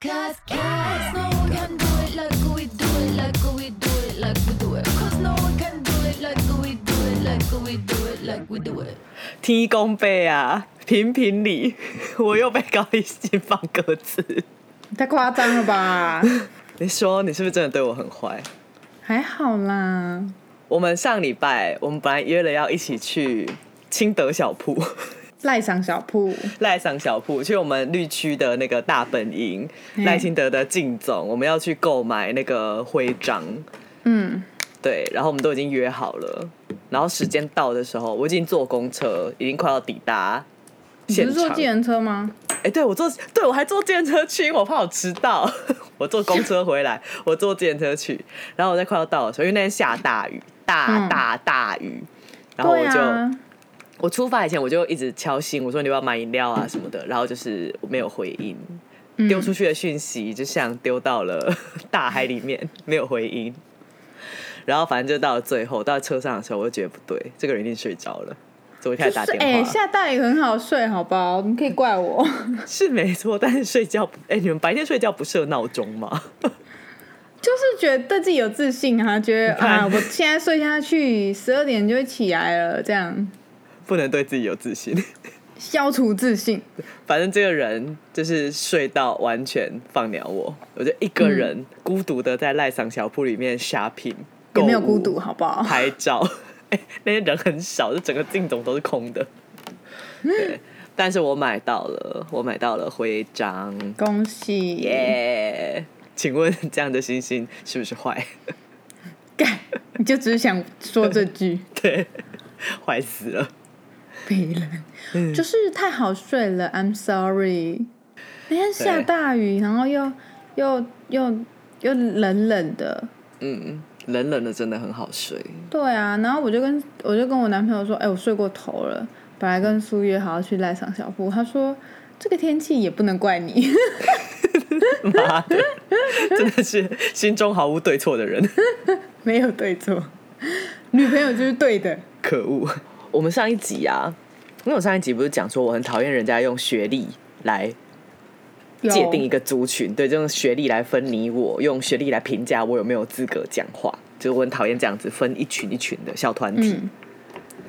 天公伯啊，评评理，我又被高一新放鸽子，太夸张了吧？你说你是不是真的对我很坏？还好啦。我们上礼拜我们本来约了要一起去清德小铺，赖上小铺，赖上小铺，去我们绿区的那个大本营嗯赖清德的靳总，我们要去购买那个徽章。嗯，对，然后我们都已经约好了，然后时间到的时候，我已经坐公车，已经快要抵达你现场。不是坐计程车吗？哎、对我坐，对我还坐电车去，因为我怕我迟到。我坐公车回来，我坐电车去，然后我在快要到的时候，因为那天下大雨，大嗯大大雨，然后我就、我出发以前我就一直敲信，我说你要不要买饮料啊什么的，然后就是没有回应，嗯丢出去的讯息就像丢到了 大海里面，没有回音。然后反正就到了最后，到车上的时候，我就觉得不对，这个人一定睡着了，所以开始打就是电话。哎、下大雨很好睡，好不好？你可以怪我，是没错，但是睡觉不，哎、你们白天睡觉不设闹钟吗？就是觉得对自己有自信啊，觉得啊，我现在睡下去，十二点就会起来了，这样不能对自己有自信。消除自信。反正这个人就是睡到完全放鸟我，我就一个人孤独的在赖桑小铺里面 shopping，也没有孤独，好不好？拍照。哎、那些人很少，就整个镜总都是空的。对，但是我买到了，我买到了徽章，恭喜！耶、请问这样的星星是不是坏？干，你就只是想说这句，对，坏死了。别人就是太好睡了。I'm sorry。那天下大雨，然后又又又又冷冷的，嗯，冷冷的真的很好睡。对啊，然后我就跟我就跟我男朋友说，哎、我睡过头了。本来跟苏约好要去赖上小铺，他说这个天气也不能怪你。妈的，真的是心中毫无对错的人，没有对错，女朋友就是对的。可恶！我们上一集啊，因为我上一集不是讲说我很讨厌人家用学历来界定一个族群，对，就用学历来分你我，用学历来评价我有没有资格讲话，就是我很讨厌这样子分一群一群的小团体。嗯。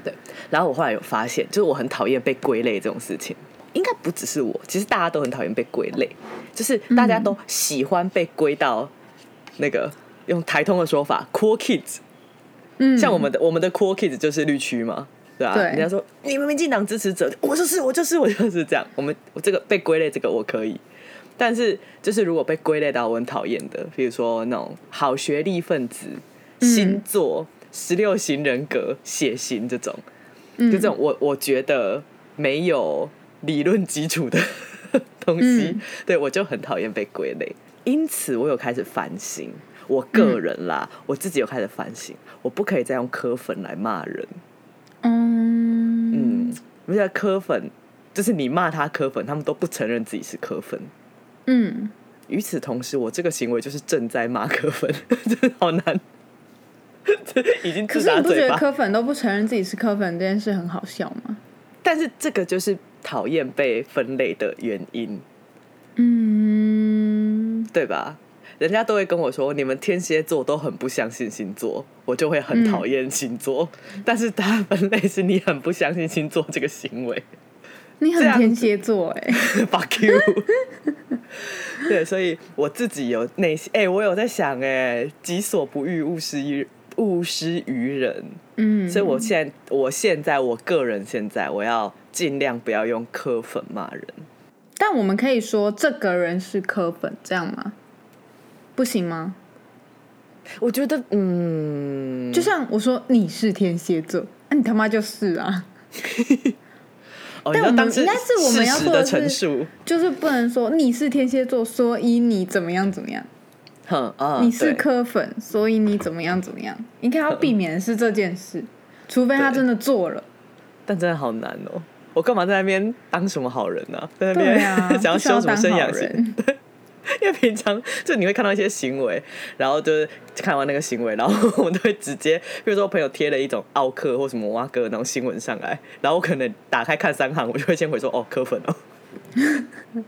对，然后我后来有发现，就是我很讨厌被归类这种事情。应该不只是我，其实大家都很讨厌被归类，就是大家都喜欢被归到那个用台通的说法 “cool kids”，嗯，像我们的我们的 cool kids 就是绿区嘛，对吧、对人家说你们民进党支持者，我就是我就是我就是这样。我们我这个被归类这个我可以，但是就是如果被归类到我很讨厌的，比如说那种好学历分子、星座、十六型人格、血型这种，就这种我我觉得没有理论基础的 东西，嗯对我就很讨厌被归类。因此，我有开始反省，我个人啦，我自己有开始反省，我不可以再用科粉来骂人。嗯嗯，我觉得科粉就是你骂他科粉，他们都不承认自己是科粉。嗯，与此同时，我这个行为就是正在骂科粉，真的好难，这 已经可是你不觉。得科粉都不承认自己是科粉这件事很好笑吗？但是这个就是讨厌被分类的原因，嗯，对吧？人家都会跟我说，你们天蝎座都很不相信星座，我就会很讨厌星座。但是他分类是你很不相信星座这个行为你很天蝎座哎、fuck you。对，所以我自己有内心，哎、我有在想、哎，己所不欲，勿施于勿施于人。嗯，所以我现在，我现在，我个人现在，我要尽量不要用科粉骂人。但我们可以说这个人是科粉，这样吗？不行吗？我觉得，嗯，就像我说你是天蝎座，那、你他妈就是啊，哦，但我们应该是我们要做的陈述，就是不能说你是天蝎座，所以你怎么样怎么样，你是对科粉，所以你怎么样怎么样，应该要避免的是这件事，除非他真的做了。但真的好难哦。我干嘛在那边当什么好人呢、啊？在那对边、啊，想要修什么养性？人。因为平常就你会看到一些行为，然后就是看完那个行为，然后 我们都会直接，比如说我朋友贴了一种奥克或什么蛙哥那种新闻上来，然后我可能打开看三行，我就会先回说哦，科粉哦。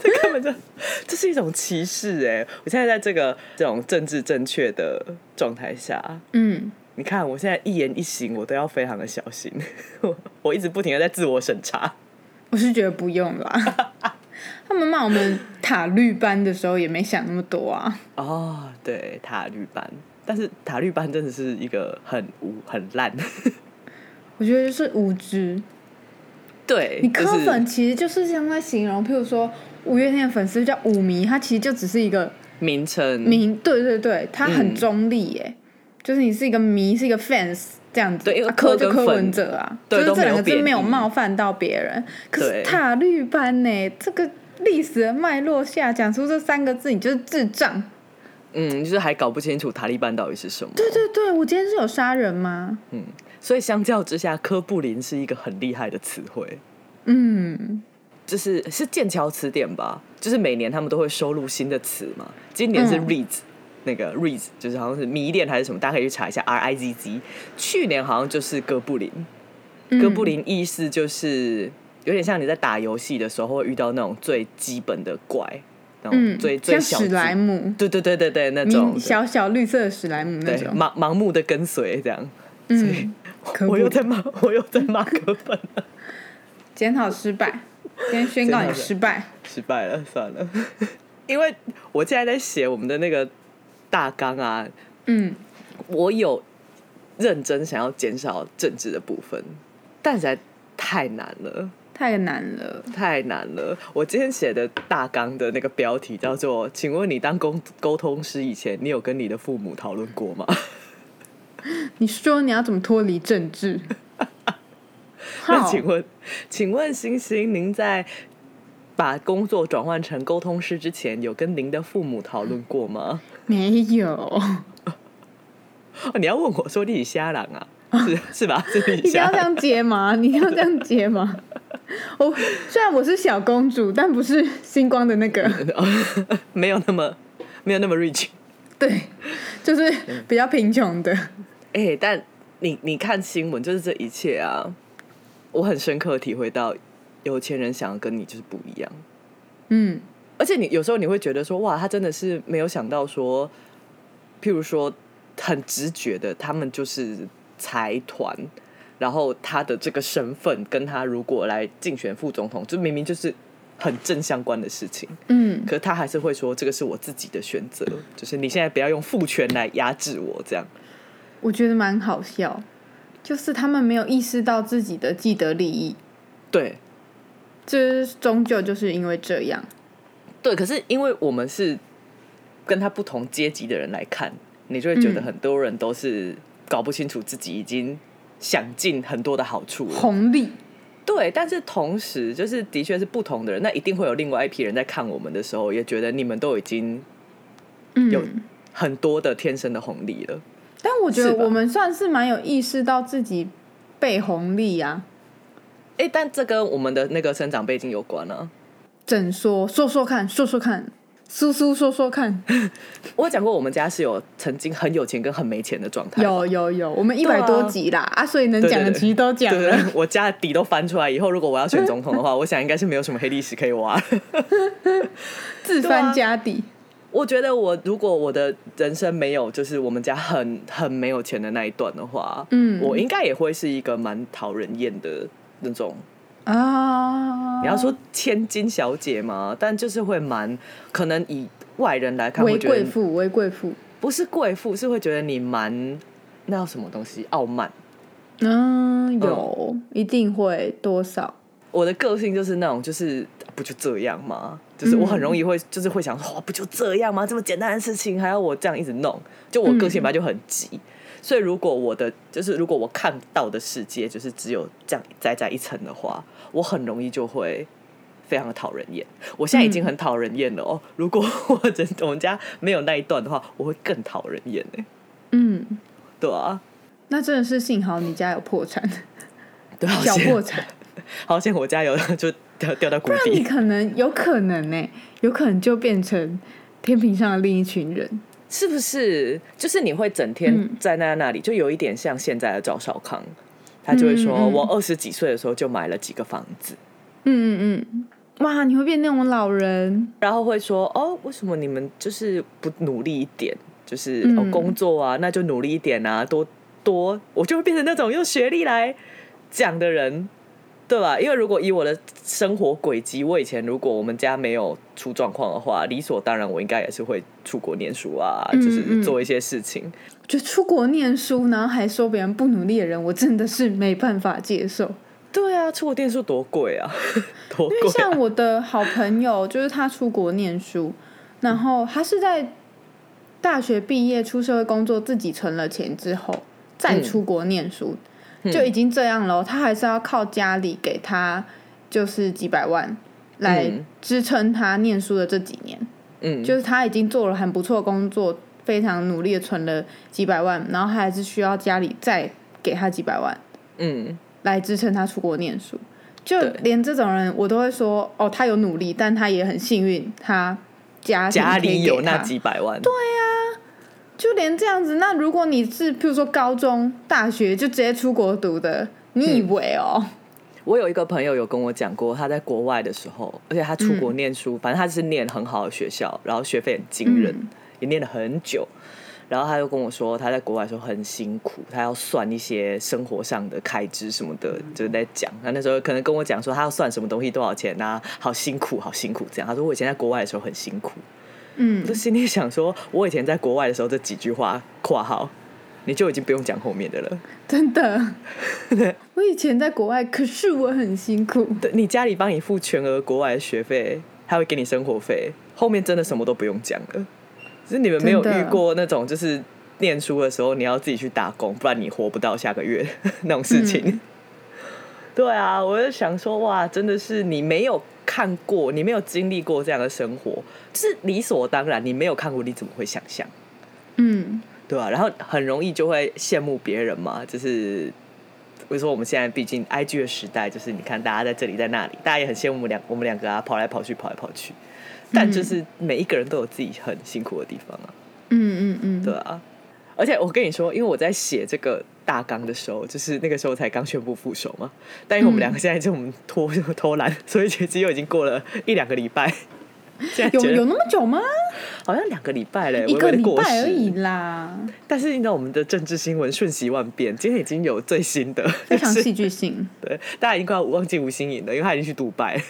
这根本就这是一种歧视哎！我现在在这个这种政治正确的状态下，嗯，你看我现在一言一行我都要非常的小心，我我一直不停的在自我审查。我是觉得不用啦。他们骂我们塔绿班的时候也没想那么多啊。哦，对，塔绿班，但是塔绿班真的是一个很无很烂。我觉得就是无知。对，你就是科粉其实就是像在形容，譬如说五月天的粉丝叫五迷，他其实就只是一个名称，名，对对对，他很嗯中立耶，就是你是一个迷，是一个 fans 这样子，对因为啊柯柯跟粉就柯文哲啊，就是这两个字没有冒犯到别人，可是塔绿班呢，这个历史的脉络下讲出这三个字，你就是智障。嗯，就是还搞不清楚塔利班到底是什么。对对对，我今天是有杀人吗？嗯，所以相较之下，科布林是一个很厉害的词汇。嗯，就是是剑桥词典吧，就是每年他们都会收录新的词嘛。今年是嗯 Reeds，、那个 reads，就是好像是迷恋还是什么，大家可以去查一下 R I Z Z。去年好像就是哥布林，嗯哥布林意思就是有点像你在打游戏的时候会遇到那种最基本的怪，那种嗯，最、最小只莱姆，对对对对对，那种。小小绿色的史莱姆那对种，盲盲目的跟随这样。嗯，可 我又在骂，我又在骂科粉了，检讨失败，先宣告你失败。失败了，算了。因为我现在在写我们的那个大纲啊，嗯，我有认真想要减少政治的部分，但实在太难了，太难了。太难了。我今天写的大纲的那个标题叫做“请问你当沟沟通师以前，你有跟你的父母讨论过吗？” 你说你要怎么脱离政治？那好请问，请问星星，您在把工作转换成沟通师之前，有跟您的父母讨论过吗？没有，哦，你要问我说你瞎狼啊？是 是吧？是你一定要。这样接吗？你要这样接吗？我虽然我是小公主，但不是星光的那个，没有那么没有那么 rich。对，就是嗯比较贫穷的。哎、但你你看新闻，就是这一切啊，我很深刻地体会到，有钱人想要跟你就是不一样。嗯而且你有时候你会觉得说，哇，他真的是没有想到说，譬如说很直觉的，他们就是财团，然后他的这个身份跟他如果来竞选副总统，就明明就是很正相关的事情，嗯，可是他还是会说这个是我自己的选择，就是你现在不要用父权来压制我，这样。我觉得蛮好笑，就是他们没有意识到自己的既得利益，对。这终究就是因为这样。对，可是因为我们是跟他不同阶级的人来看，你就会觉得嗯。很多人都是搞不清楚自己已经享尽很多的好处了。红利，对，但是同时就是的确是不同的人，那一定会有另外一批人在看我们的时候，也觉得你们都已经嗯，有很多的天生的红利了。但我觉得我们算是蛮有意识到自己被红利啊。哎，但这跟我们的那个生长背景有关啊。整说说说看，说说看，苏苏说说看，我有讲过，我们家是有曾经很有钱跟很没钱的状态。有有有，我们一百多集啦啊所以能讲的其实都讲了。对，我家的底都翻出来以后，如果我要选总统的话，我想应该是没有什么黑历史可以挖。自翻家底，我觉得我如果我的人生没有就是我们家很很没有钱的那一段的话，嗯我应该也会是一个蛮讨人厌的那种。啊，你要说千金小姐嘛，但就是会蛮可能以外人来看为会觉得贵妇，为贵妇，不是贵妇，是会觉得你蛮那叫什么东西？傲慢。嗯，有一定会多少，我的个性就是那种，就是不就这样吗？就是我很容易会，就是会想说，哇，不就这样吗？这么简单的事情还要我这样一直弄？就我个性本来就很急，所以如果我的就是如果我看到的世界就是只有这样窄窄一层的话，我很容易就会非常的讨人厌。我现在已经很讨人厌了哦。如果我真我们家没有那一段的话，我会更讨人厌呢。嗯，对啊，那真的是幸好你家有破产，对啊，小破产，好险我家有就掉掉到谷那你。可能有可能呢、有可能就变成天平上的另一群人。是不是？就是你会整天嗯在那那里，就有一点像现在的赵少康，他就会说：“嗯嗯嗯。我二十几岁的时候就买了几个房子。嗯嗯嗯，哇，你会变那种老人，然后会说哦，为什么你们就是不努力一点？就是、哦嗯工作啊，那就努力一点啊，多多，我就会变成那种用学历来讲的人，对吧？因为如果以我的生活轨迹，我以前如果我们家没有出状况的话，理所当然我应该也是会出国念书啊，嗯就是嗯做一些事情。我觉得出国念书，然后还说别人不努力的人，我真的是没办法接受。对啊，出国念书多贵啊，多因为！像我的好朋友，就是他出国念书，然后他是在大学毕业、出社会工作，自己存了钱之后再出国念书，就已经这样了。他还是要靠家里给他就是几百万来嗯支撑他念书的这几年。嗯，就是他已经做了很不错的工作，非常努力的存了几百万，然后他还是需要家里再给他几百万嗯，来支撑他出国念书。就连这种人，我都会说，哦，他有努力，但他也很幸运，他家庭家里有那几百万，对，就连这样子。那如果你是，譬如说高中、大学就直接出国读的，你以为哦？我有一个朋友有跟我讲过，他在国外的时候，而且他出国念书，反正他是念很好的学校，然后学费很惊人，嗯也念了很久。然后他就跟我说，他在国外的时候很辛苦，他要算一些生活上的开支什么的，就是在讲。他那时候可能跟我讲说，他要算什么东西多少钱啊，好辛苦，好辛苦这样。他说我以前在国外的时候很辛苦，嗯我就心里想说，我以前在国外的时候这几句话括号，你就已经不用讲后面的了。真的。我以前在国外，可是我很辛苦。对你家里帮你付全额国外的学费，还会给你生活费，后面真的什么都不用讲了。只是你们没有遇过那种，就是念书的时候你要自己去打工，不然你活不到下个月 那种事情。嗯对啊，我就想说，哇，真的是你没有看过，你没有经历过这样的生活，就是理所当然，你没有看过，你怎么会想象？嗯，对啊，然后很容易就会羡慕别人嘛，就是比如说我们现在毕竟 I G 的时代，就是你看大家在这里在那里，大家也很羡慕我们两我们两个啊，跑来跑去跑来跑去，但就是每一个人都有自己很辛苦的地方啊，嗯嗯嗯，对啊，而且我跟你说，因为我在写这个大纲的时候，就是那个时候才刚宣布副手嘛，但因为我们两个现在这种拖偷懒，所以其实又已经过了一两个礼拜。有有那么久吗？好像两个礼拜嘞，一个礼拜而已啦，但是你知道我们的政治新闻瞬息万变，今天已经有最新的，非常戏剧性。对，大家已经快要忘记吴欣颖了，因为他已经去杜拜、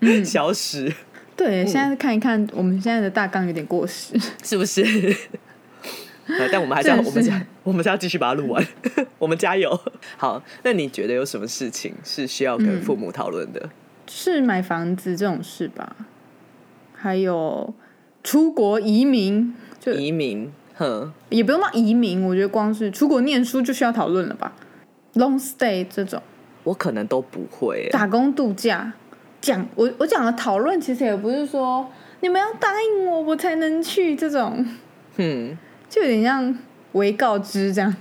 嗯消失，对，现在看一看，我们现在的大纲有点过时。是不是？呃但我们还是要，我们是我们是要继续把它录完，我们加油。好，那你觉得有什么事情是需要跟父母讨论的？是买房子这种事吧？还有出国移民，就移民，哼，也不用到移民，我觉得光是出国念书就需要讨论了吧？Long stay 这种我可能都不会。打工度假，讲我我讲的讨论，其实也不是说你们要答应我，我才能去这种，嗯，就有点像为告知这样。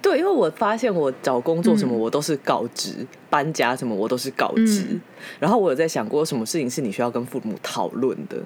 对，因为我发现我找工作什么我都是告知，搬家什么我都是告知。嗯然后我有在想过，什么事情是你需要跟父母讨论的？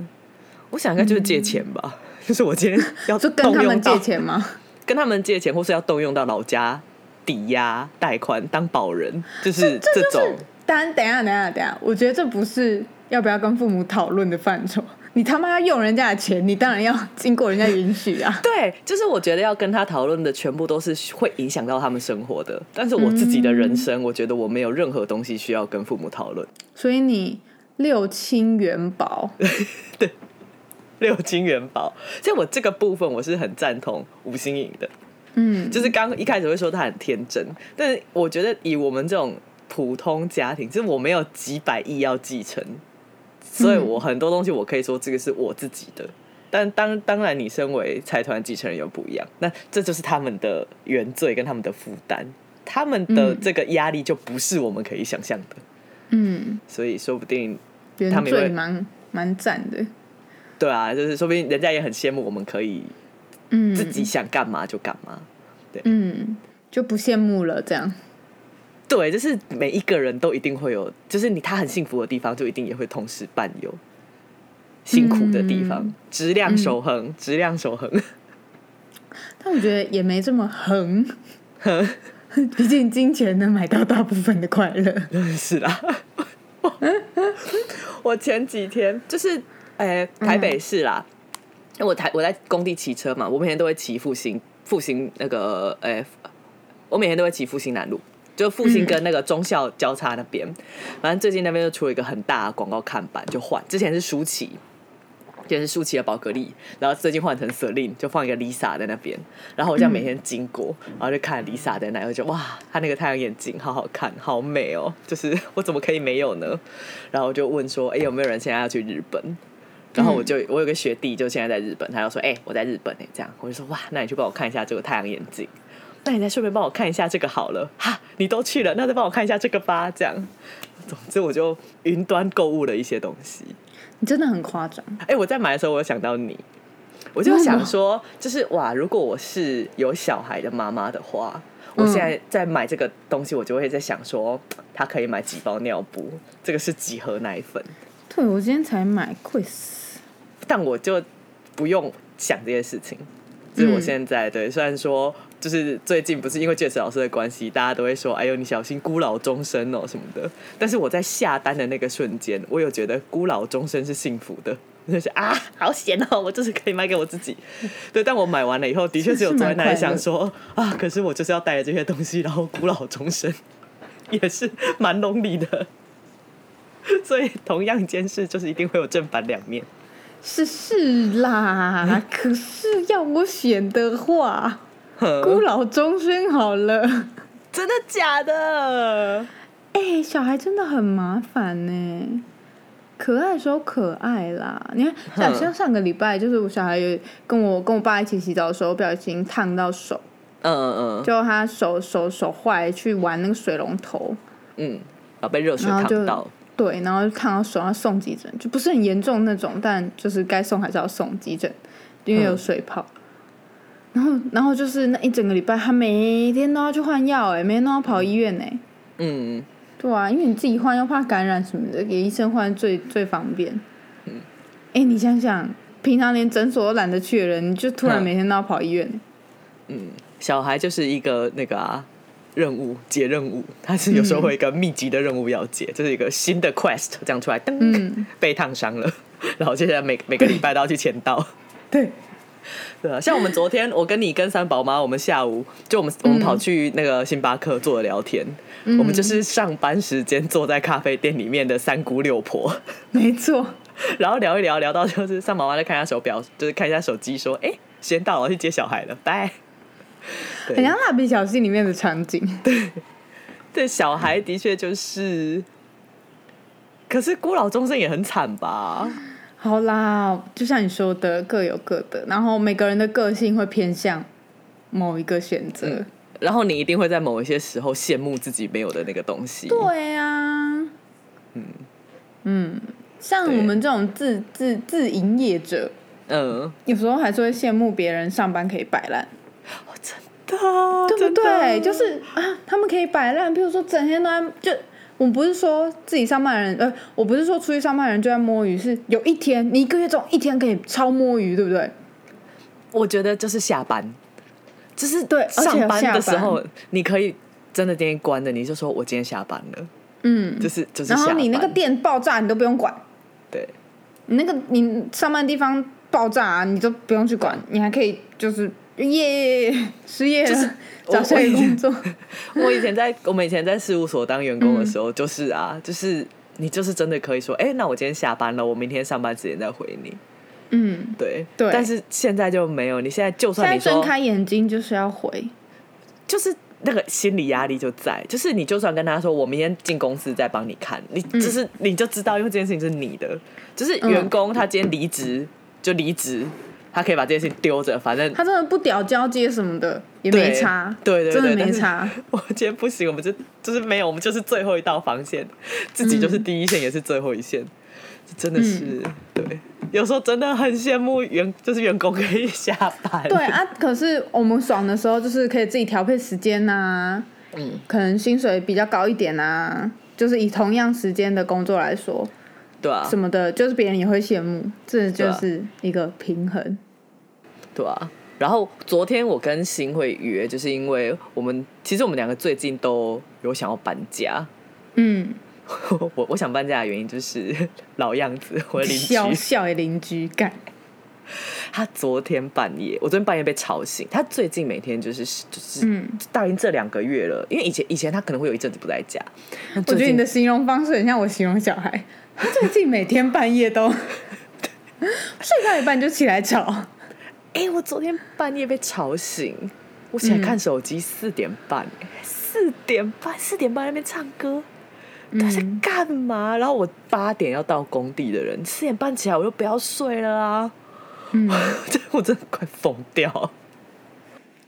我想应该就是借钱吧，就是我今天要就跟他们借钱吗？跟他们借钱，或是要动用到老家抵押贷款当保人，就是这种。当然，等一下，等一下，等一下，我觉得这不是要不要跟父母讨论的范畴。你他妈要用人家的钱，你当然要经过人家允许啊。对，就是我觉得要跟他讨论的全部都是会影响到他们生活的，但是我自己的人生，我觉得我没有任何东西需要跟父母讨论。所以你六亲元宝，对六亲元宝，所以我这个部分我是很赞同吴心颖的。嗯，就是刚一开始会说他很天真，但是我觉得以我们这种普通家庭，就是我没有几百亿要继承，所以我很多东西我可以说这个是我自己的。但当当然，你身为财团继承人又不一样，那这就是他们的原罪跟他们的负担，他们的嗯这个压力就不是我们可以想象的，嗯，所以说不定原他们罪蛮蛮赞的。对啊，就是说不定人家也很羡慕我们可以嗯，自己想干嘛就干嘛。对嗯就不羡慕了，这样。对，就是每一个人都一定会有，就是你他很幸福的地方，就一定也会同时伴有辛苦的地方，嗯。质量守恒，质量守恒。但我觉得也没这么恒，毕竟金钱能买到大部分的快乐。是啦，我我前几天就是，诶、台北市啦，我台我在工地骑车嘛，我每天都会骑复兴复兴那个，诶、我每天都会骑复兴南路，就复兴跟那个中校交叉那边，反正最近那边就出了一个很大的广告看板，就换，之前是舒淇。之前是舒淇的宝格丽，然后最近换成 Celine，就放一个 Lisa 在那边，然后我这样每天经过，然后就看 Lisa 在那，我就哇，她那个太阳眼镜好好看，好美哦，就是 我怎么可以没有呢？然后我就问说，哎、有没有人现在要去日本？然后我就我有个学弟就现在在日本，他就说，哎、我在日本哎、这样我就说哇，那你去帮我看一下这个太阳眼镜，那你再顺便帮我看一下这个好了，哈，你都去了，那再帮我看一下这个吧，这样。总之我就云端购物了一些东西。你真的很夸张。哎、我在买的时候，我有想到你，我就想说，就是哇，如果我是有小孩的妈妈的话，我现在在买这个东西，我就会在想说，他可以买几包尿布，这个是几盒奶粉，对，我今天才买，贵死。但我就不用想这些事情。就是我现在对，虽然说就是最近不是因为确实老师的关系，大家都会说，哎呦你小心孤老终生哦什么的。但是我在下单的那个瞬间，我有觉得孤老终生是幸福的，就是啊好险哦，我就是可以买给我自己。对，但我买完了以后，的确是有坐在那想说啊，可是我就是要带着这些东西，然后孤老终生，也是蛮合理的。所以同样一件事，就是一定会有正反两面。是是啦，可是要我选的话，孤老终生好了。真的假的？哎、小孩真的很麻烦呢。可爱的时候可爱啦，你看，像上个礼拜，就是我小孩有跟我跟我爸一起洗澡的时候，不小心烫到手，嗯嗯就他手手手坏，去玩那个水龙头，嗯，然后被热水烫到，对，然后就烫到手，要送急诊，就不是很严重那种，但就是该送还是要送急诊，因为有水泡。然后，然后就是那一整个礼拜，他每天都要去换药，哎，每天都要跑医院，哎，嗯，对啊，因为你自己换又怕感染什么的，给医生换最最方便。嗯，哎，你想想，平常连诊所都懒得去的人，你就突然嗯每天都要跑医院，嗯。小孩就是一个那个啊任务解任务，他是有时候会一个密集的任务要解，这是一个新的 quest 这样出来，噔、嗯。被烫伤了，然后接下来每每个礼拜都要去签到。对，对啊，像我们昨天，我跟你跟三宝妈，我们下午就我们我们跑去那个星巴克坐着聊天，我们就是上班时间坐在咖啡店里面的三姑六婆，没错，然后聊一聊，聊到就是三宝妈在看一下手表，就是看一下手机，说：“哎、时间到了，去接小孩了，拜。”对很像蜡笔小新里面的场景。对，小孩的确就是，可是孤老终生也很惨吧？好啦，就像你说的，各有各的，然后每个人的个性会偏向某一个选择。然后你一定会在某一些时候羡慕自己没有的那个东西。对啊，嗯嗯像我们这种自自自营业者，嗯，有时候还是会羡慕别人上班可以摆烂，哦，真的对不对？就是啊，他们可以摆烂，比如说整天都在就。我不是说自己上班的人，呃，我不是说出去上班的人就在摸鱼，是有一天你一个月中一天可以超摸鱼，对不对？我觉得就是下班，就是对上班的时候，你可以真的今天关的，你就说我今天下班了，嗯，就是就是。然后你那个店爆炸，你都不用管，对。你那个你上班地方爆炸、啊，你都不用去管，你还可以就是耶失业了，就是找下一个工作。我以前在我们以前在事务所当员工的时候，就是啊，就是你就是真的可以说，哎、那我今天下班了，我明天上班时间再回你。嗯，对对。但是现在就没有，你现在就算你说，睁开眼睛就是要回，就是那个心理压力就在，就是你就算跟他说，我明天进公司再帮你看，你就是、你就知道，因为这件事情是你的，就是员工他今天离职就离职，他可以把这件事情丢着，反正他真的不屌交接什么的也没差，对对对，真的没差。我今天不行，我们就就是没有，我们就是最后一道防线，自己就是第一线，也是最后一线，真的是、嗯对。有时候真的很羡慕员，就是员工可以下班。对啊，可是我们爽的时候就是可以自己调配时间呐、嗯，可能薪水比较高一点呐、就是以同样时间的工作来说，对啊什，么的，就是别人也会羡慕，这就是一个平衡。对啊。然后昨天我跟新会约，就是因为我们其实我们两个最近都有想要搬家，嗯，我我想搬家的原因就是 老样子，我的邻居笑笑的邻居干，他昨天半夜，我昨天半夜被吵醒。他最近每天就是就是，嗯大概这两个月了，因为以前以前他可能会有一阵子不在家。我我觉得你的形容方式很像我形容小孩，他最近每天半夜都 睡到一半就起来吵，哎、我昨天半夜被吵醒，我起来看手机四点半、四点半四点半那边唱歌。他在干嘛？然后我八点要到工地的人，四点半起来我就不要睡了啊！嗯，我真的快疯掉。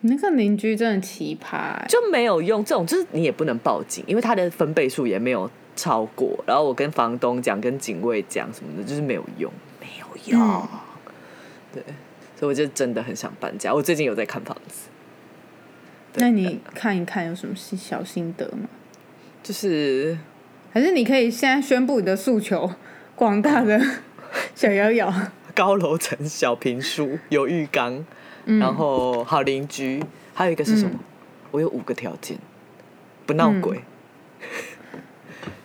你那个邻居真的奇葩、欸，就没有用，这种就是你也不能报警，因为他的分贝数也没有超过。然后我跟房东讲，跟警卫讲什么的，就是没有用，没有用。嗯对，所以我就真的很想搬家。我最近有在看房子，那你看一看有什么小小心得吗？就是还是你可以现在宣布你的诉求，广大的 小瑶瑶，高楼层小平书，有浴缸，嗯然后好邻居，还有一个是什么？我有五个条件，不闹鬼。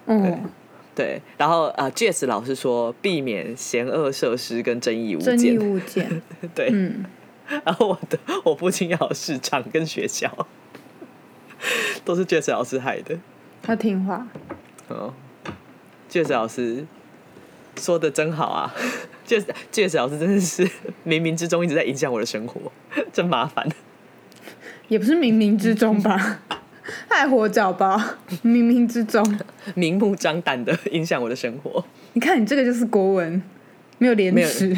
嗯，对，然后啊，Jess 老师说避免嫌恶设施跟争议物争议件。物件，对，嗯，然后我的我父亲要市场跟学校，都是 Jess 老师害的。他听话，哦，Jess 老师说的真好啊，Jess Jess 老师真的是冥冥之中一直在影响我的生活，真麻烦。也不是冥冥之中吧，他还活着吧？冥冥之中，明目张胆的影响我的生活。你看你这个就是国文，没有廉耻，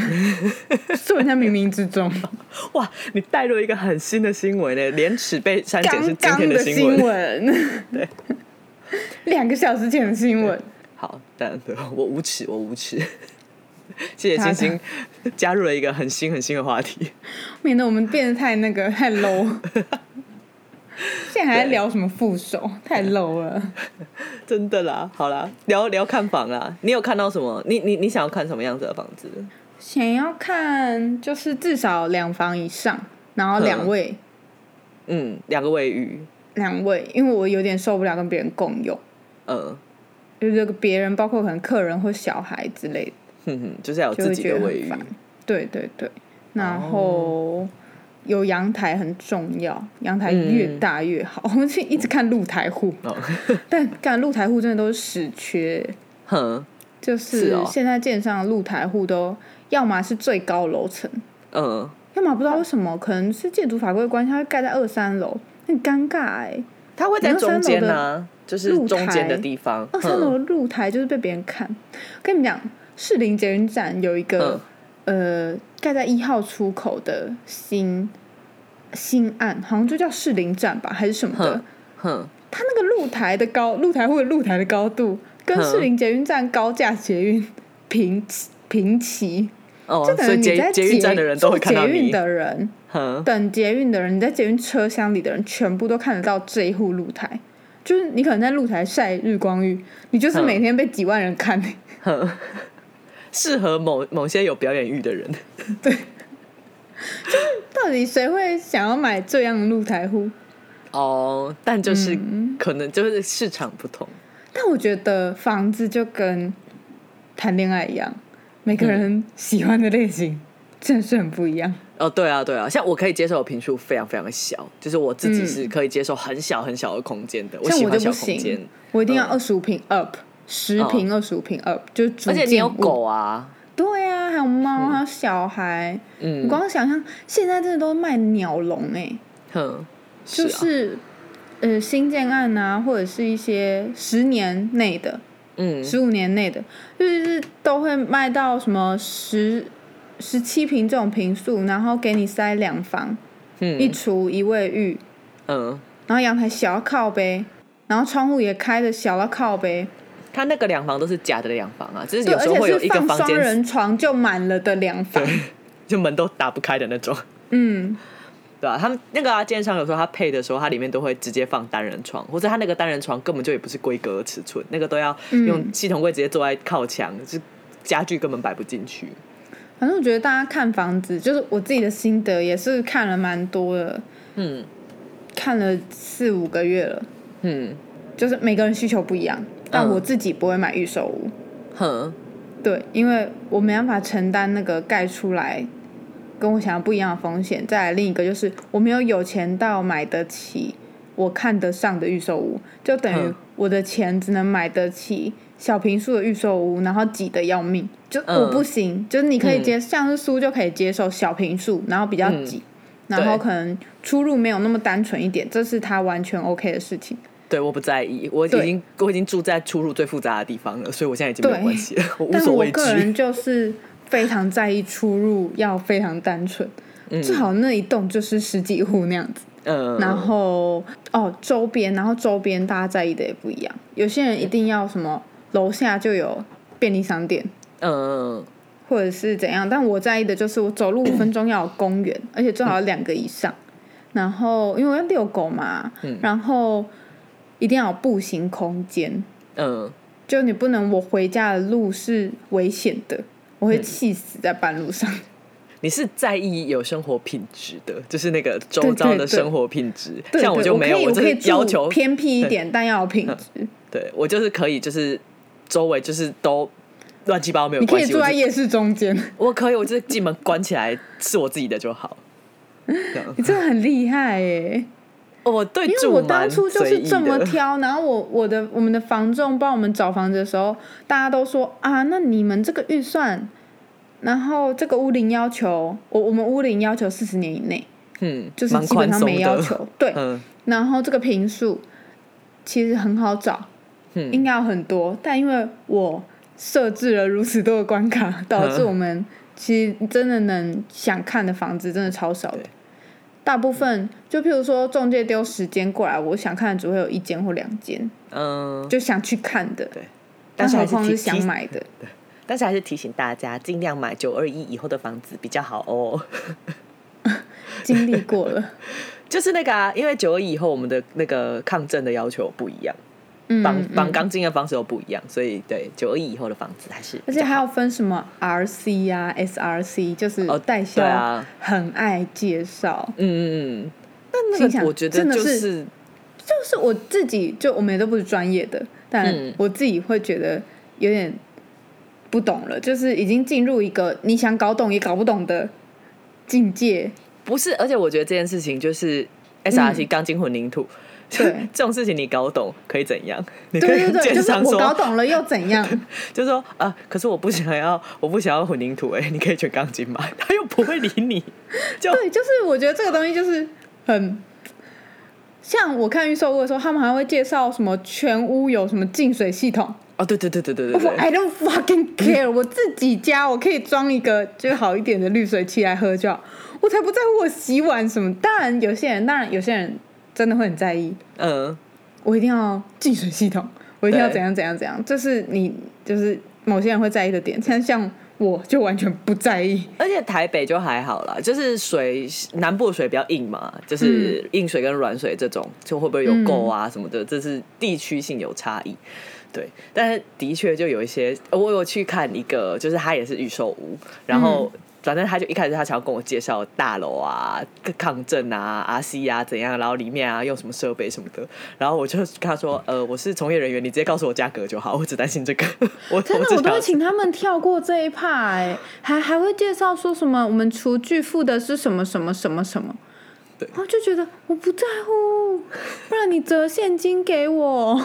说人家冥冥之中，哇，你带入一个很新的新闻呢，廉耻被删减是今天的新新闻。闻，对，两个小时前的新闻，好，但对我无耻，我无耻。谢谢星星加入了一个很新很新的话题。免得我们变得太那个太 low。现在还在聊什么副手，太 low 了。真的啦，好啦，聊聊看房啦。你有看到什么？你你你想要看什么样子的房子？想要看就是至少两房以上，然后两位。嗯，两个卫浴，两位，因为我有点受不了跟别人共用，嗯，就是这个别人包括可能客人或小孩之类的，哼哼，就是要有自己的卫浴。对对对，然后有阳台很重要，阳台越大越好。我们是一直看露台户，哦，但看露台户真的都是死缺。哼，就是现在建上露台户都要么是最高楼层，嗯，要么不知道为什么，可能是建筑法规关系，它会盖在二三楼，很尴尬哎、它会在中间呢、就是露中间的地方。二三楼的露台就是被别人看。跟你们讲，士林捷运站有一个、呃盖在一号出口的新新案，好像就叫士林站吧，还是什么的哼。哼，它那个露台的高露台或者露台的高度，跟士林捷运站高架捷运平齐平齐。哦，就等于你在捷运站的人都会看到坐捷运。的人，等捷运的人，你在捷运车厢里的人，全部都看得到这一户露台。就是你可能在露台晒日光浴，你就是嗯每天被几万人看、哼，适合某某些有表演欲的人。对 到底谁会想要买这样的露台户？哦，但就是嗯可能就是市场不同。但我觉得房子就跟谈恋爱一样，每个人喜欢的类型 真的是很不一样。哦，对啊，对啊，像我可以接受的频数非常非常的小，就是我自己嗯是可以接受很小很小的空间的，像喜欢我就不小空间行。，我一定要嗯二十五平 up，十平二十五平 up，就是主而且你有狗啊，对啊，还有猫，还有小孩。嗯。你，光想象现在真的都卖鸟笼哎、哼，就是啊，是呃新建案啊，或者是一些十年内的、嗯，十五年内的，就是都会卖到什么十十七平这种平数，然后给你塞两房，嗯。一嗯厨一卫浴，嗯，然后阳台小到靠背，然后窗户也开的小到靠背，他那个两房都是假的两房啊，就是对，有而时候会有一个房间双人床就满了的两房，就门都打不开的那种，嗯，对吧、他们那个啊，建商有时候他配的时候，它里面都会直接放单人床，或者他那个单人床根本就也不是规格的尺寸，那个都要用嗯系统柜直接坐在靠墙，就家具根本摆不进去。反正我觉得大家看房子，就是我自己的心得，也是看了蛮多的，嗯。看了四五个月了。嗯，就是每个人需求不一样，但我自己不会买预售屋。哼，对，因为我没办法承担那个盖出来跟我想要不一样的风险。再来另一个就是我没有有钱到买得起我看得上的预售屋，就等于嗯我的钱只能买得起小平数的预售屋，然后挤得要命。就嗯我不行，就是你可以嗯接，像是书就可以接受小平数，然后比较嗯挤，然后可能出入没有那么单纯一点，这是他完全 OK 的事情。对，我不在意，我已对经我已经住在出入最复杂的地方了，所以我现在已经没有关系了，我无但我所畏个人。就是非常在意出入要非常单纯，最好那一栋就是十几户那样子。嗯，然后哦，周边，然后周边大家在意的也不一样。有些人一定要什么楼下就有便利商店，嗯，或者是怎样，但我在意的就是我走路五分钟要有公园，而且最好有两个以上。然后因为我要遛狗嘛，然后一定要有步行空间，嗯，就你不能我回家的路是危险的，我会气死在半路上。你是在意有生活品质的，就是那个周遭的生活品质。对像我就没有，我可以要求偏僻一点，但要有品质。对我就是可以，就是周围就是都乱七八糟没有你可以住在夜市中间，我可以，我就是进门关起来是我自己的就好。你真的很厉害耶！哦我对因为我当初就是这么挑，然后我我的我们的房仲帮我们找房子的时候，大家都说啊，那你们这个预算，然后这个屋龄要求，我我们屋龄要求四十年以内，嗯，就是基本上。没要求，对。嗯然后这个平数其实很好找，嗯应该有很多，但因为我设置了如此多的关卡，导致我们其实真的能想看的房子真的超少的对。大部分就譬如说中介丢时间过来，我想看的只会有一间或两间，嗯，就想去看的。对。但但是还是想买的，对。但是还是提醒大家，尽量买九二一以后的房子比较好哦。经历过了，就是那个啊，因为九二一以后我们的那个抗震的要求不一样，嗯，绑嗯绑钢筋的方式又不一样，所以对九二一以后的房子还是而且还要分什么 RC 呀、SRC，就是哦代销对啊很爱介绍。嗯嗯嗯。但那心想个我觉得真的就是是就是我自己，就我们也都不是专业的，但嗯我自己会觉得有点不懂了，就是已经进入一个你想搞懂也搞不懂的境界。不是？而且我觉得这件事情就是 SRC 钢筋混凝土。嗯对 这种事情你搞懂可以怎样？你可以跟对对对，就是我建商说，搞懂了又怎样？就是说啊，可是我不想要，我不想要混凝土，哎，你可以选钢筋嘛，他又不会理你，就对，就是我觉得这个东西就是很。像我看预售屋的时候，他们还会介绍什么全屋有什么净水系统。哦，对对对对对对我，I don't fucking care，我自己家我可以装一个就好一点的滤水器来喝就好，我才不在乎我洗碗什么。当然有些人，当然有些人真的会很在意，嗯，我一定要净水系统，我一定要怎样怎样怎样，这是你就是某些人会在意的点，但像我就完全不在意。而且台北就还好啦，就是水南部的水比较硬嘛，就是嗯。硬水跟软水这种，就会不会有垢啊什么的，这是地区性有差异。对，但是的确就有一些，我有去看一个，就是它也是预售屋，然后嗯反正他就一开始他想要跟我介绍大楼啊、抗震啊、RC 啊怎样，然后里面啊用什么设备什么的，然后我就跟他说，呃，我是从业人员，你直接告诉我价格就好，我只担心这个。我真的，我都会请他们跳过这一趴，哎，还还会介绍说什么我们厨具付的是什么什么什么什么，对然后就觉得我不在乎，不然你折现金给我。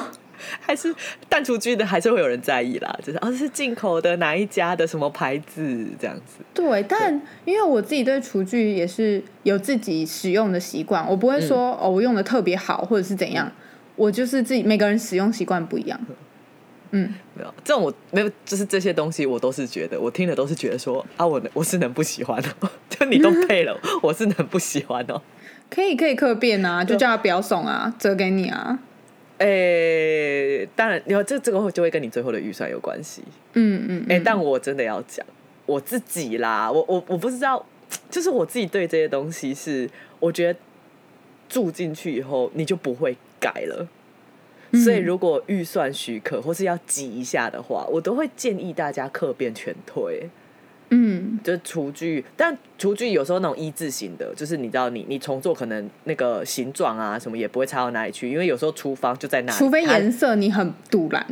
还是淡厨具的，还是会有人在意啦。就是哦，这是进口的哪一家的什么牌子这样子。对，但因为我自己对厨具也是有自己使用的习惯，我不会说、哦我用的特别好或者是怎样，我就是自己每个人使用习惯不一样。嗯，没有这种我没有，就是这些东西我都是觉得，我听了都是觉得说啊，我能我是能不喜欢哦，就你都配了，我是能不喜欢哦。可以可以客变啊，就叫他不要送啊，折给你啊。诶、当然，有这这个就会跟你最后的预算有关系。嗯嗯，哎、嗯但我真的要讲我自己啦，我我我不知道，就是我自己对这些东西是，我觉得住进去以后你就不会改了。所以如果预算许可或是要挤一下的话，我都会建议大家客变全推。嗯，就是厨具，但厨具有时候那种一字型的，就是你知道你你重做可能那个形状啊什么也不会差到哪里去，因为有时候厨房就在那里，除非颜色你很堵然。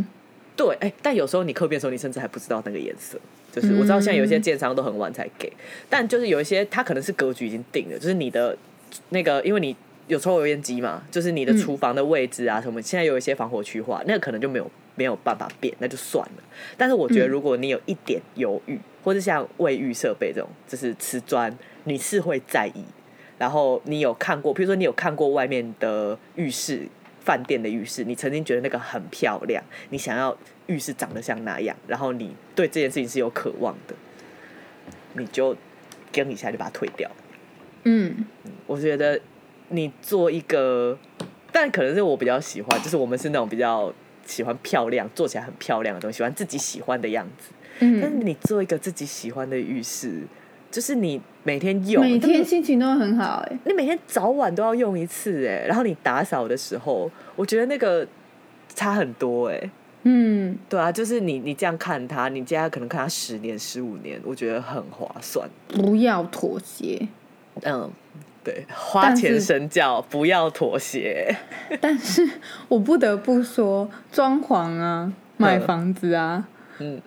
对，哎、但有时候你刻片的时候，你甚至还不知道那个颜色。就是我知道现在有一些建商都很晚才给，但就是有一些它可能是格局已经定了，就是你的那个，因为你有抽油烟机嘛，就是你的厨房的位置啊什么，现在有一些防火区划，那个可能就没有没有办法变，那就算了。但是我觉得如果你有一点犹豫，或者像卫浴设备这种，就是瓷砖，你是会在意。然后你有看过，比如说你有看过外面的浴室，饭店的浴室，你曾经觉得那个很漂亮，你想要浴室长得像那样，然后你对这件事情是有渴望的，你就跟一下就把它退掉。嗯，我觉得你做一个，但可能是我比较喜欢，就是我们是那种比较喜欢漂亮，做起来很漂亮的东西，喜欢自己喜欢的样子。但是嗯，你做一个自己喜欢的浴室，就是你每天用，每天心情都会很好哎、你每天早晚都要用一次哎，然后你打扫的时候，我觉得那个差很多哎。嗯，对啊，就是你你这样看它，你接下来可能看它十年、十五年，我觉得很划算。不要妥协。嗯，对，花钱神教，不要妥协。但是我不得不说，装潢啊，买房子啊，嗯，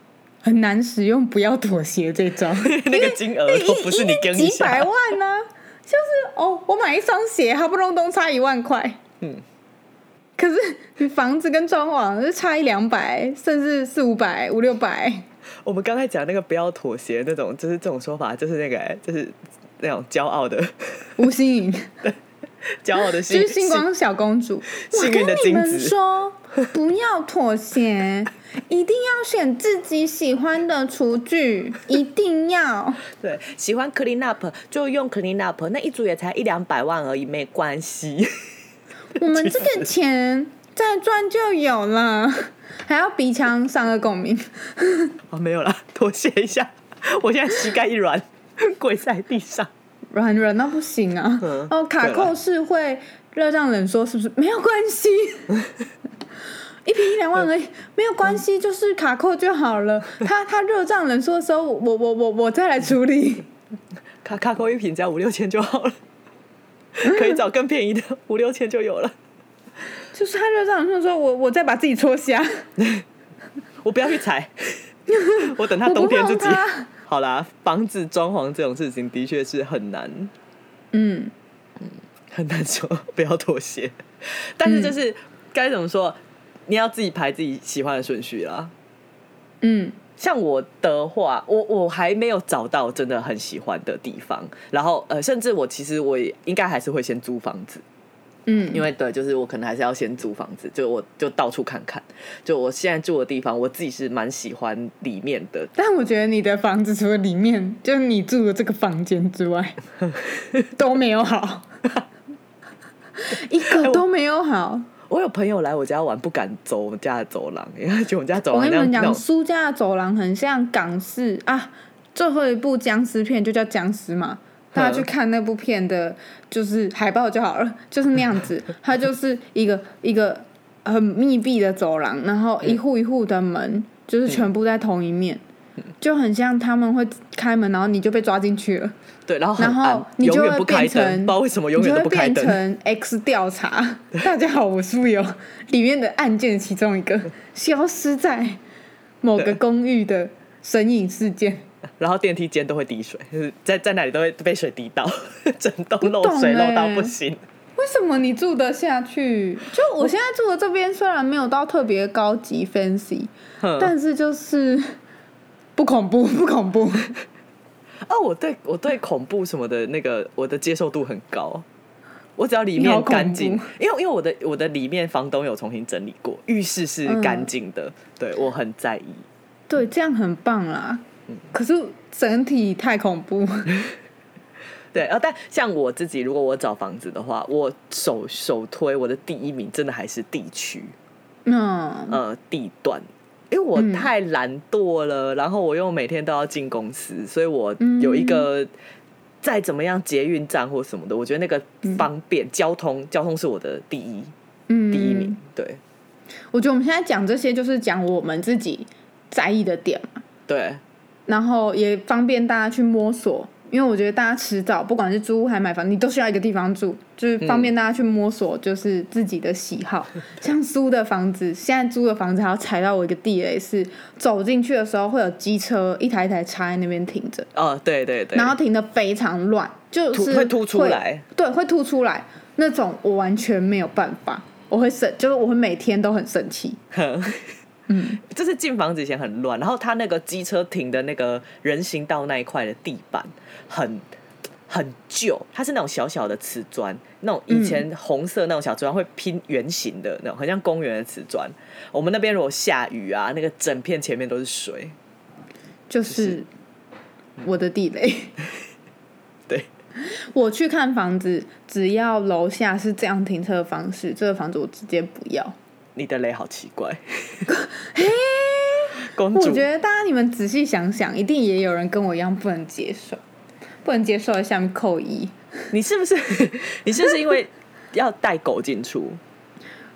很难使用不要妥协这招。那个金额都不是你跟几百，万呢、就是哦，我买一双鞋，好不容易都差一万块。嗯，可是你房子跟装潢就差一两百，甚至四五百、五六百。我们刚才讲那个不要妥协那种，就是这种说法，就是那个就是那种骄傲的、吴心颖 骄傲的就心是星光小公主，幸运的我跟你们说，不要妥协，一定要选自己喜欢的厨具，一定要。对，喜欢 clean up 就用 clean up，那一组也才一两百万而已，没关系。我们这个钱再赚就有了，还要鼻腔上个共鸣。哦，没有啦，妥协一下，我现在膝盖一软，跪在地上。软软到不行啊！嗯哦，卡扣是会热胀冷缩，是不是？没有关系，一瓶一两万而已，没有关系，就是卡扣就好了。它它热胀冷缩的时候，我我我我再来处理。卡卡扣一瓶只要五六千就好了，可以找更便宜的，五六千就有了。就是它热胀冷缩的时候，我我再把自己戳瞎。我不要去踩，我等它冬天自己碰。它好啦，房子装潢这种事情的确是很难，嗯，很难说不要妥协。但是就是该怎么说，你要自己排自己喜欢的顺序啦。嗯，像我的话，我我还没有找到真的很喜欢的地方，然后呃，甚至我其实我也应该还是会先租房子，嗯，因为对，就是我可能还是要先租房子，就我就到处看看，就我现在住的地方，我自己是蛮喜欢里面的，但我觉得你的房子除了里面就是你住的这个房间之外，都没有好，一个都没有好。我有朋友来我家玩，不敢走我们家的走廊，因为他觉得我们家走廊我跟你们讲，苏家的走廊很像港式啊，最后一部僵尸片就叫僵尸嘛。大家去看那部片的，就是海报就好了，就是那样子。它就是一个一个很密闭的走廊，然后一户一户的门，就是全部在同一面，就很像他们会开门，然后你就被抓进去了，对，然后然后，你就会变成，不知道为什么永远都不开灯。你就会变成 X 调查。大家好，我是 Will，里面的案件其中一个 消失在某个公寓的神隐事件。然后电梯间都会滴水，就是在在那里都会被水滴到，整栋漏水漏到不行。为什么你住得下去？就我现在住的这边，虽然没有到特别高级 fancy，但是就是不恐怖，不恐怖。哦，我对我对恐怖什么的那个我的接受度很高，我只要里面干净，因为因为我的我的里面房东有重新整理过，浴室是嗯干净的，对我很在意。对，这样很棒啦。可是整体太恐怖。对，然后但像我自己，如果我找房子的话，我首首推我的第一名真的还是地区，嗯，呃，地段。因为我嗯太懒惰了，然后我又每天都要进公司，所以我嗯有一个再怎么样捷运站或什么的，我觉得那个方便、交通，交通是我的第一嗯。第一名。对。我觉得我们现在讲这些，就是讲我们自己在意的点嘛，对然后也方便大家去摸索因为我觉得大家迟早不管是租屋还买房，你都需要一个地方住，就是方便大家去摸索，就是自己的喜好。像租的房子，现在租的房子还要踩到我一个地雷，是走进去的时候会有机车一台一台插在那边停着，哦，对对对，然后停的非常乱，就是凸会凸出来，对，会凸出来那种，我完全没有办法，我会生，就是我会每天都很生气。嗯，就是进房子以前很乱，然后他那个机车停的那个人行道那一块的地板很很旧，它是那种小小的瓷砖，那种以前红色那种小砖会拼圆形的那种，很像公园的瓷砖。我们那边如果下雨啊，那个整片前面都是水。就是我的地雷。对，我去看房子，只要楼下是这样停车的方式，这个房子我直接不要。你的雷好奇怪，公主我觉，得大家你们仔细想想，一定也有人跟我一样不能接受，不能接受的下面扣一。你是不是 你是不是因为要带狗进出？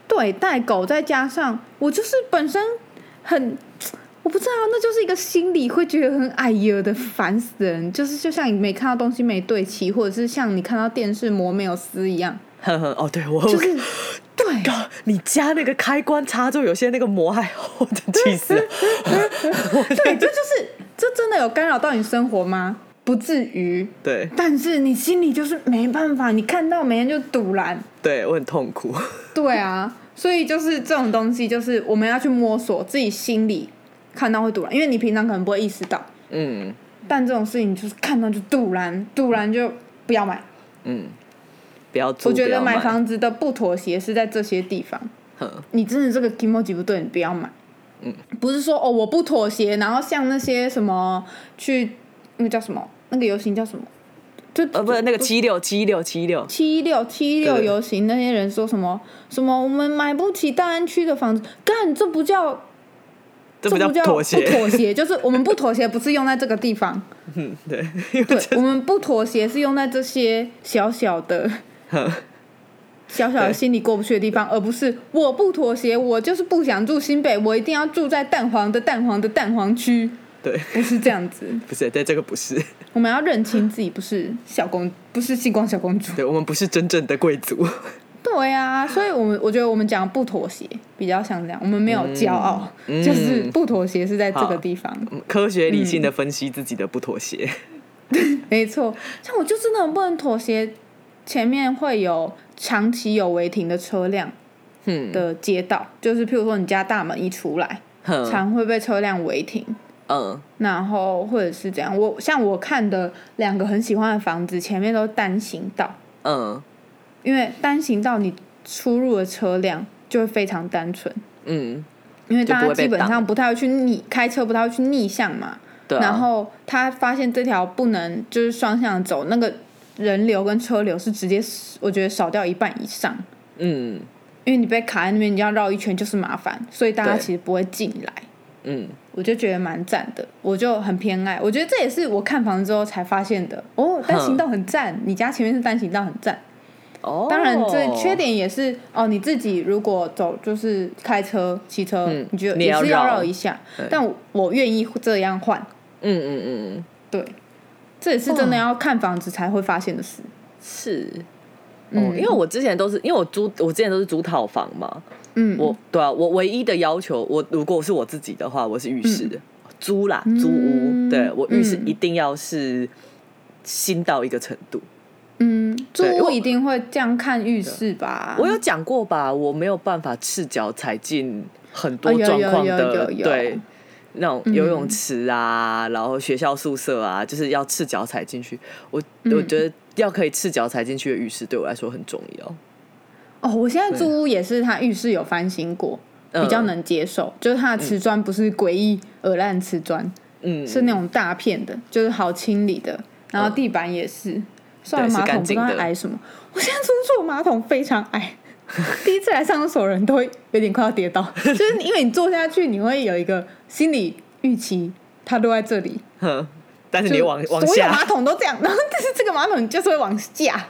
对，带狗再加上我就是本身很，我不知道，那就是一个心里会觉得很哎呦的烦死人，就是就像你没看到东西没对齐，或者是像你看到电视膜没有撕一样，呵呵，哦，对我就是对。你家那个开关插座有些那个膜还厚的，气死了！对，这就是这真的有干扰到你生活吗？不至于，对但是你心里就是没办法，你看到每天就堵拦。对，我很痛苦。对啊，所以就是这种东西，就是我们要去摸索自己心里看到会堵拦，因为你平常可能不会意识到，嗯但这种事情就是看到就堵拦，堵拦就不要买。嗯，不要租。我觉得买房子的不妥协是在这些地方。你真的这个 emoji 不对，你不要买。嗯，不是说哦我不妥协，然后像那些什么去那个叫什么那个游行叫什么，就呃，不是那个七六七六七六，七六七六游行那些人说什么什么我们买不起大安区的房子，干这不叫这不叫叫妥协不。妥协 就是我们不妥协不是用在这个地方，嗯，对，对我们不妥协是用在这些小小的。哼 小小的心里过不去的地方，而不是我不妥协，我就是不想住新北，我一定要住在蛋黄的蛋黄的蛋黄区，对，不是这样子。不是对这个不是，我们要认清自己不是小公，不是星光小公主。对我们不是真正的贵族。对啊，所以我们我觉得我们讲不妥协比较像这样，我们没有骄傲，嗯就是不妥协是在这个地方。科学理性的分析自己的不妥协。没错，像我就真的很不能妥协，前面会有长期有违停的车辆嗯，的街道，就是譬如说你家大门一出来，常会被车辆违停。嗯。然后或者是怎样，我像我看的两个很喜欢的房子，前面都是单行道，嗯。因为单行道你出入的车辆就会非常单纯，嗯，因为大家基本上不太会去逆开车，不太会去逆向嘛。对啊。然后他发现这条不能就是双向走，那个人流跟车流是直接我觉得少掉一半以上，嗯因为你被卡在那边，你要绕一圈就是麻烦，所以大家其实不会进来。嗯，我就觉得蛮赞的，我就很偏爱。我觉得这也是我看房之后才发现的。哦，单行道很赞，你家前面是单行道很赞。哦，当然，这缺点也是哦，你自己如果走就是开车、骑车，嗯你觉得也是要绕绕一下。但我我愿意这样换，嗯嗯嗯嗯，对，这也是真的要看房子才会发现的事。是。因为我之前都是因为我租我之前都是租套房嘛，嗯，我对啊，我唯一的要求，我如果是我自己的话，我是浴室的、租啦，租屋，嗯对我浴室嗯一定要是新到一个程度。嗯，租屋一定会这样看浴室吧？我有讲过吧，我没有办法赤脚踩进很多状况的，对。那种游泳嗯池啊，然后学校宿舍啊，就是要赤脚踩进去。我、嗯我觉得要可以赤脚踩进去的浴室对我来说很重要。哦，我现在对租屋也是，它浴室有翻新过，嗯比较能接受。就是它的瓷砖不是诡异鹅烂瓷砖，嗯，是那种大片的，就是好清理的。然后地板也是，虽然对是马桶不知道干净的矮什么。我现在租住的马桶非常矮，第一次来上厕所的人都会有点快要跌倒，就是因为你坐下去，你会有一个心理预期，它都在这里。哼，但是你往往所有马，桶都这样，然后 但是这个马桶就是会往下，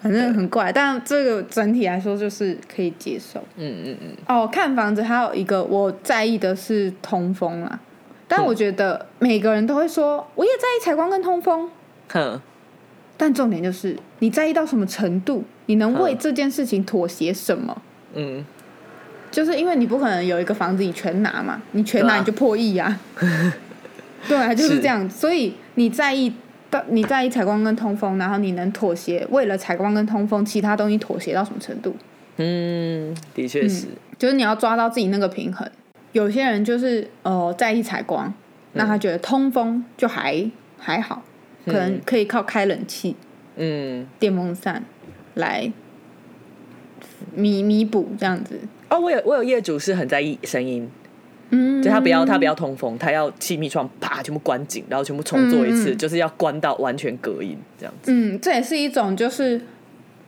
反正很怪，但这个整体来说就是可以接受。嗯嗯嗯，哦，看房子还有一个我在意的是通风啦，但我觉得每个人都会说，我也在意采光跟通风。哼，但重点就是你在意到什么程度，你能为嗯。这件事情妥协什么？嗯，就是因为你不可能有一个房子你全拿嘛，你全拿你就破亿呀、对啊，就是是这样。所以你在意到你在意采光跟通风，然后你能妥协，为了采光跟通风，其他东西妥协到什么程度？嗯，的确是，就是你要抓到自己那个平衡。有些人就是呃在意采光，那他觉得通风就还还好，可能可以靠开冷气、嗯，电风扇来弥弥补这样子。哦，我有我有业主是很在意声音，嗯，就他不要他不要通风，他要气密窗啪全部关紧，然后全部重做一次，就是要关到完全隔音这样子。嗯，这也是一种就是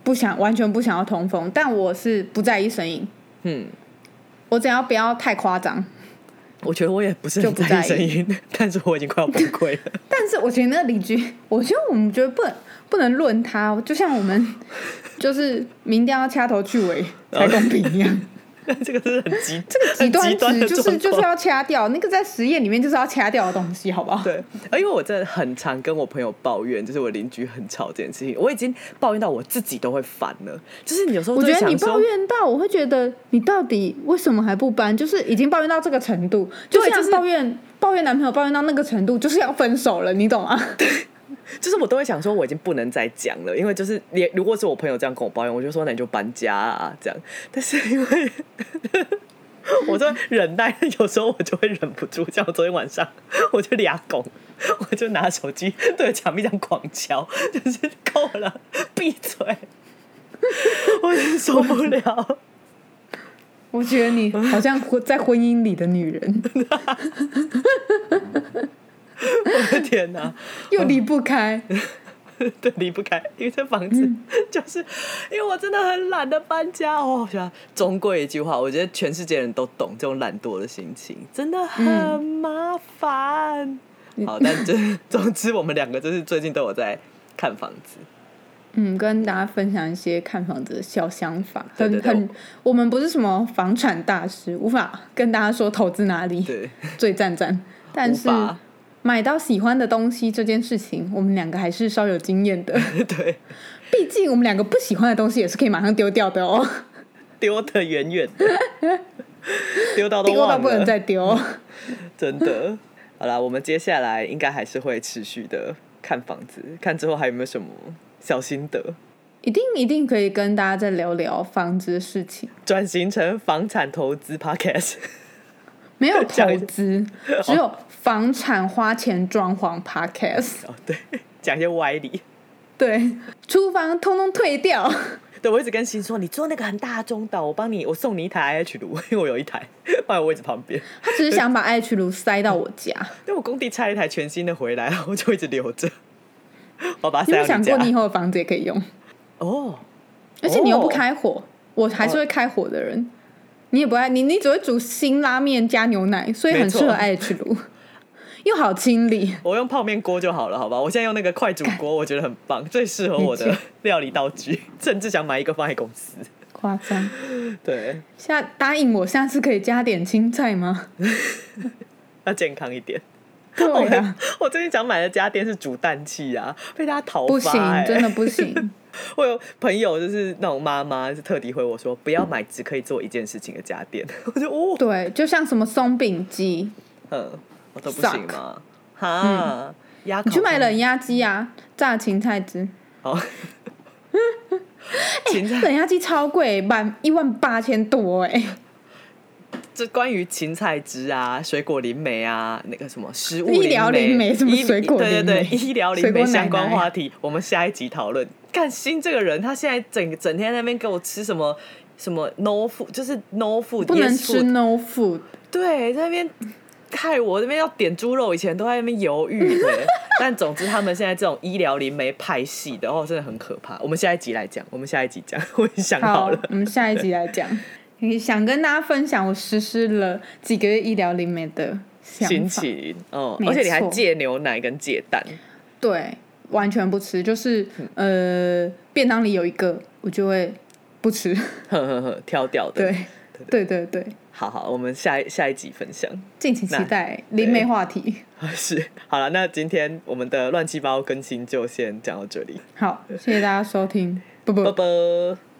不想完全不想要通风，但我是不在意声音，嗯，我只要不要太夸张。我觉得我也不是很就不在意声音，但是我已经快要崩溃了。但是我觉得那个邻居，我觉得我们觉得不能不能论他，就像我们就是民调要掐头去尾才公平一样。这个是很极这个极端值就是就是要掐掉，那个在实验里面就是要掐掉的东西，好不好？对，啊因为我真的很常跟我朋友抱怨，就是我邻居很吵这件事情，我已经抱怨到我自己都会烦了。就是你有时候我觉得你抱怨到，我会觉得你到底为什么还不搬？就是已经抱怨到这个程度，就像对就是抱怨抱怨男朋友抱怨到那个程度，就是要分手了，你懂吗？就是我都会想说，我已经不能再讲了，因为就是连如果是我朋友这样跟我抱怨，我就说那你就搬家啊这样。但是因为 我说忍耐，有时候我就会忍不住。像我昨天晚上，我就俩拱，我就拿手机对着墙壁这样狂敲，就是 够了，闭嘴，我已经受不了。我觉得你好像婚在婚姻里的女人，我的天哪！又离不开。对，离不开，因为这房子、就是因为我真的很懒得搬家哦。我想终归一句话，我觉得全世界人都懂这种懒惰的心情，真的很麻烦。好，但这总之我们两个就是最近都有在看房子，嗯，跟大家分享一些看房子的小想法，对对对很很，我们不是什么房产大师，无法跟大家说投资哪里对，最赞赞，但是无法买到喜欢的东西这件事情，我们两个还是稍有经验的。对，毕竟我们两个不喜欢的东西也是可以马上丢掉的哦，丢得远远的，丢到都丢不能再丢。真的。好啦，我们接下来应该还是会持续的看房子，看之后还有没有什么小心得。一定一定可以跟大家再聊聊房子的事情，转型成房产投资 podcast，没有 投资，只有房产花钱装潢 podcast。哦，对，讲一些歪理。对，厨房通通退掉。对，我一直跟新说，你做那个很大的中岛，我帮你，我送你一台 IH 炉，因为我有一台放在我位置旁边。他只是想把 IH 炉塞到我家。因为我工地拆一台全新的回来，我就一直留着。我把它你有想过，你以后的房子也可以用？哦，而且你又不哦开火，我还是会开火的人。你也不爱你，你只会煮辛拉面加牛奶，所以很适合没错 IH 炉，又好清理。我用泡面锅就好了，好吧？我现在用那个快煮锅，我觉得很棒，最适合我的料理道具，甚至想买一个放在公司。夸张，对，下答应我下次可以加点青菜吗？要健康一点。对啊，我最近想买的家电是煮蛋器啊，被大家讨不行真的不行。我有朋友就是那种妈妈，是特地回我说不要买只可以做一件事情的家电。我就哦，对，就像什么松饼机，嗯，我都不行吗？哈，压、你去买冷压机啊，炸芹菜汁。哦。冷压机超贵，满一万八千多哎、这关于芹菜汁啊、水果灵媒啊、那个什么食物医疗灵媒什么医水果对对对，医疗灵媒 相关奶话题，我们下一集讨论。看新这个人，他现在整整天在那边给我吃什么什么 no food，就是 no food，不能吃 no food。对，在那边害我这边要点猪肉，以前都在那边犹豫的。但总之，他们现在这种医疗灵媒派系的，哦，真的很可怕。我们下一集来讲，我们下一集讲，我已经想好好了。，我们下一集来讲。想跟大家分享我实施了几个月医疗灵媒的想心法。情，哦，而且你还错戒牛奶跟戒蛋，对，完全不吃，就是呃，便当里有一个我就会不吃。呵呵呵，挑掉的。对，对对对，好好，我们下一下一集分享。敬请期待灵媒话题。是，好了，那今天我们的乱七八糟更新就先讲到这里，好，谢谢大家收听，拜。拜。